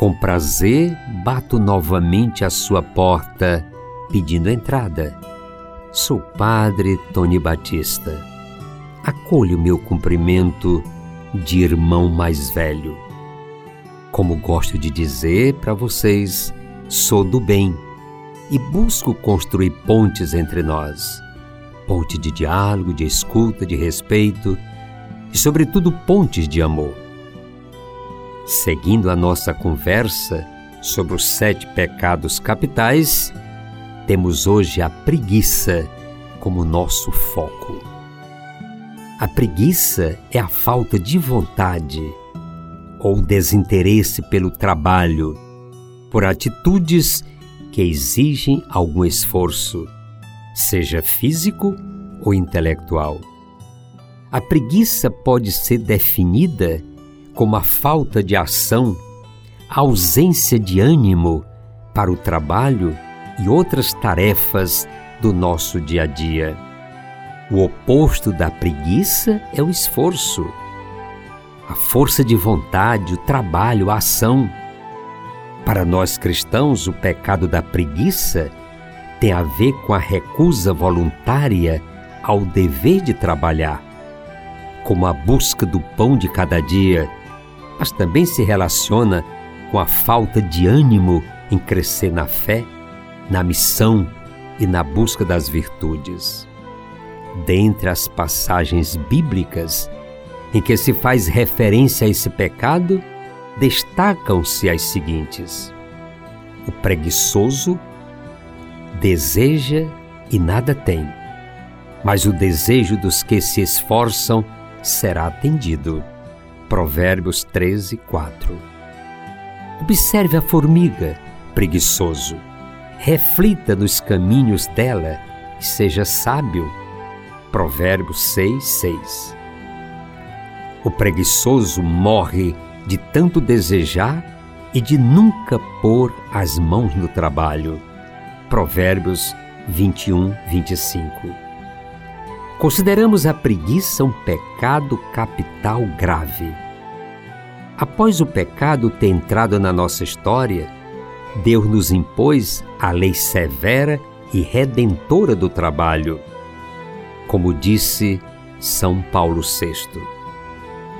com prazer bato novamente à sua porta, pedindo entrada. Sou Padre Tony Batista. Acolho meu cumprimento de irmão mais velho. Como gosto de dizer para vocês, sou do bem e busco construir pontes entre nós. Ponte de diálogo, de escuta, de respeito e, sobretudo, pontes de amor. Seguindo a nossa conversa sobre os sete pecados capitais, temos hoje a preguiça como nosso foco. A preguiça é a falta de vontade ou desinteresse pelo trabalho, por atitudes que exigem algum esforço, seja físico ou intelectual. A preguiça pode ser definida como a falta de ação, a ausência de ânimo para o trabalho e outras tarefas do nosso dia a dia. O oposto da preguiça é o esforço. A força de vontade, o trabalho, a ação. Para nós cristãos, o pecado da preguiça tem a ver com a recusa voluntária ao dever de trabalhar, como a busca do pão de cada dia mas também se relaciona com a falta de ânimo em crescer na fé, na missão e na busca das virtudes. Dentre as passagens bíblicas em que se faz referência a esse pecado, destacam-se as seguintes: o preguiçoso deseja e nada tem, mas o desejo dos que se esforçam será atendido. Provérbios 13, 4. Observe a formiga, preguiçoso. Reflita nos caminhos dela e seja sábio. Provérbios 6, 6. O preguiçoso morre de tanto desejar e de nunca pôr as mãos no trabalho. Provérbios 21, 25. Consideramos a preguiça um pecado capital grave. Após o pecado ter entrado na nossa história, Deus nos impôs a lei severa e redentora do trabalho. Como disse São Paulo VI: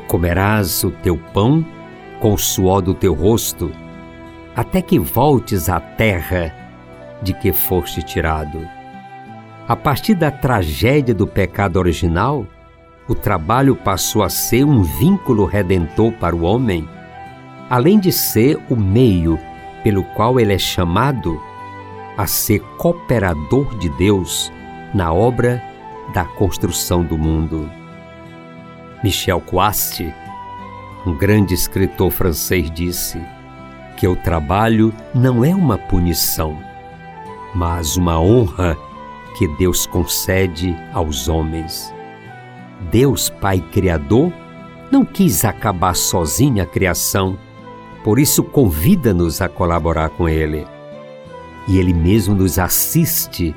Comerás o teu pão com o suor do teu rosto, até que voltes à terra de que foste tirado. A partir da tragédia do pecado original, o trabalho passou a ser um vínculo redentor para o homem, além de ser o meio pelo qual ele é chamado a ser cooperador de Deus na obra da construção do mundo. Michel Quast, um grande escritor francês, disse que o trabalho não é uma punição, mas uma honra que Deus concede aos homens. Deus, Pai Criador, não quis acabar sozinho a criação, por isso convida-nos a colaborar com Ele. E Ele mesmo nos assiste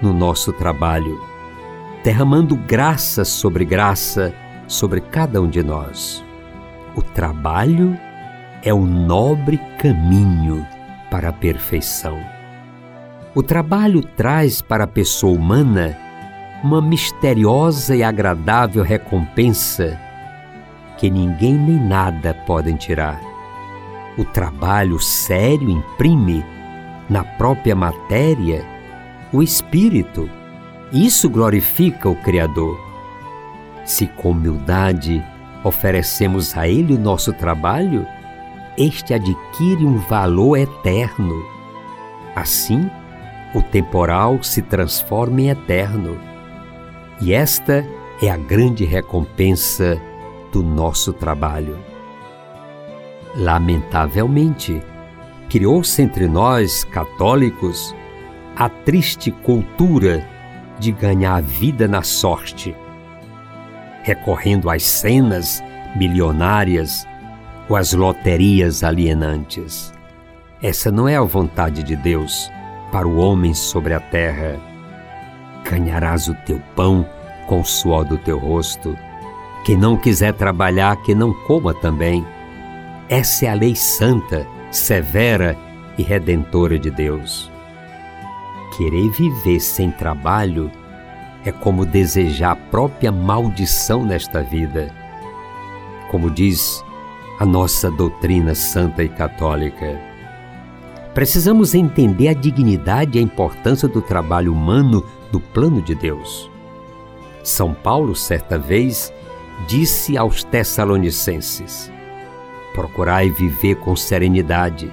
no nosso trabalho, derramando graça sobre graça sobre cada um de nós. O trabalho é o nobre caminho para a perfeição. O trabalho traz para a pessoa humana uma misteriosa e agradável recompensa que ninguém nem nada podem tirar. O trabalho sério imprime na própria matéria o espírito. Isso glorifica o Criador. Se com humildade oferecemos a Ele o nosso trabalho, este adquire um valor eterno. Assim, o temporal se transforma em eterno. E esta é a grande recompensa do nosso trabalho. Lamentavelmente, criou-se entre nós, católicos, a triste cultura de ganhar a vida na sorte, recorrendo às cenas milionárias ou às loterias alienantes. Essa não é a vontade de Deus para o homem sobre a terra. Ganharás o teu pão com o suor do teu rosto. Quem não quiser trabalhar, que não coma também. Essa é a lei santa, severa e redentora de Deus. Querer viver sem trabalho é como desejar a própria maldição nesta vida. Como diz a nossa doutrina santa e católica. Precisamos entender a dignidade e a importância do trabalho humano no plano de Deus. São Paulo, certa vez, disse aos Tessalonicenses: Procurai viver com serenidade,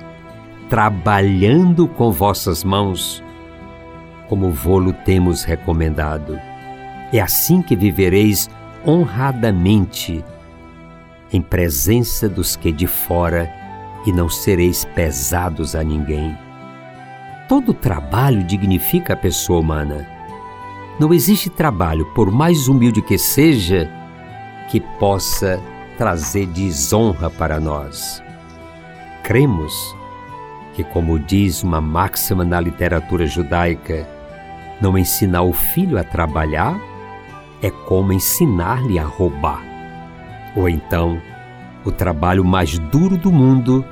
trabalhando com vossas mãos, como vô-lo temos recomendado. É assim que vivereis honradamente, em presença dos que de fora, e não sereis pesados a ninguém. Todo trabalho dignifica a pessoa humana. Não existe trabalho, por mais humilde que seja, que possa trazer desonra para nós. Cremos que, como diz uma máxima na literatura judaica, não ensinar o filho a trabalhar é como ensinar-lhe a roubar. Ou então, o trabalho mais duro do mundo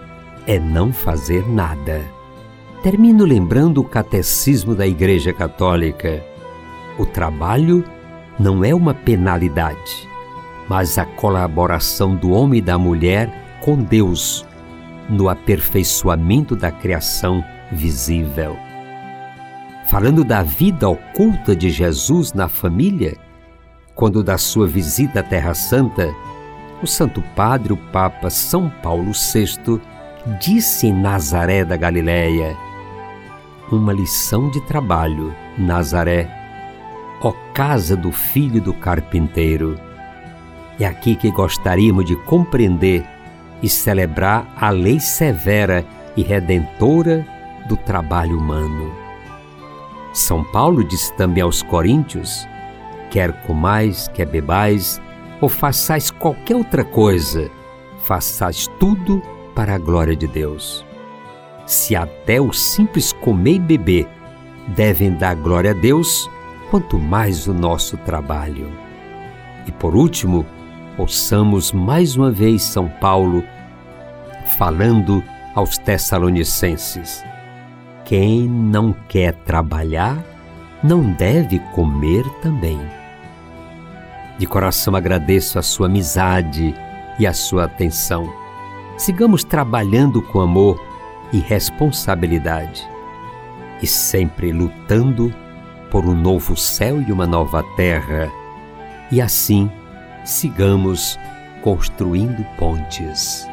é não fazer nada. Termino lembrando o catecismo da Igreja Católica. O trabalho não é uma penalidade, mas a colaboração do homem e da mulher com Deus no aperfeiçoamento da criação visível. Falando da vida oculta de Jesus na família, quando da sua visita à Terra Santa, o Santo Padre, o Papa São Paulo VI, disse em Nazaré da Galiléia: Uma lição de trabalho, Nazaré, ó casa do filho do carpinteiro. É aqui que gostaríamos de compreender e celebrar a lei severa e redentora do trabalho humano. São Paulo disse também aos Coríntios: quer comais, quer bebais, ou façais qualquer outra coisa, façais tudo para a glória de Deus. Se até o simples comer e beber devem dar glória a Deus, quanto mais o nosso trabalho. E por último, ouçamos mais uma vez São Paulo falando aos Tessalonicenses: Quem não quer trabalhar, não deve comer também. De coração agradeço a sua amizade e a sua atenção. Sigamos trabalhando com amor e responsabilidade e sempre lutando por um novo céu e uma nova terra. E assim sigamos construindo pontes.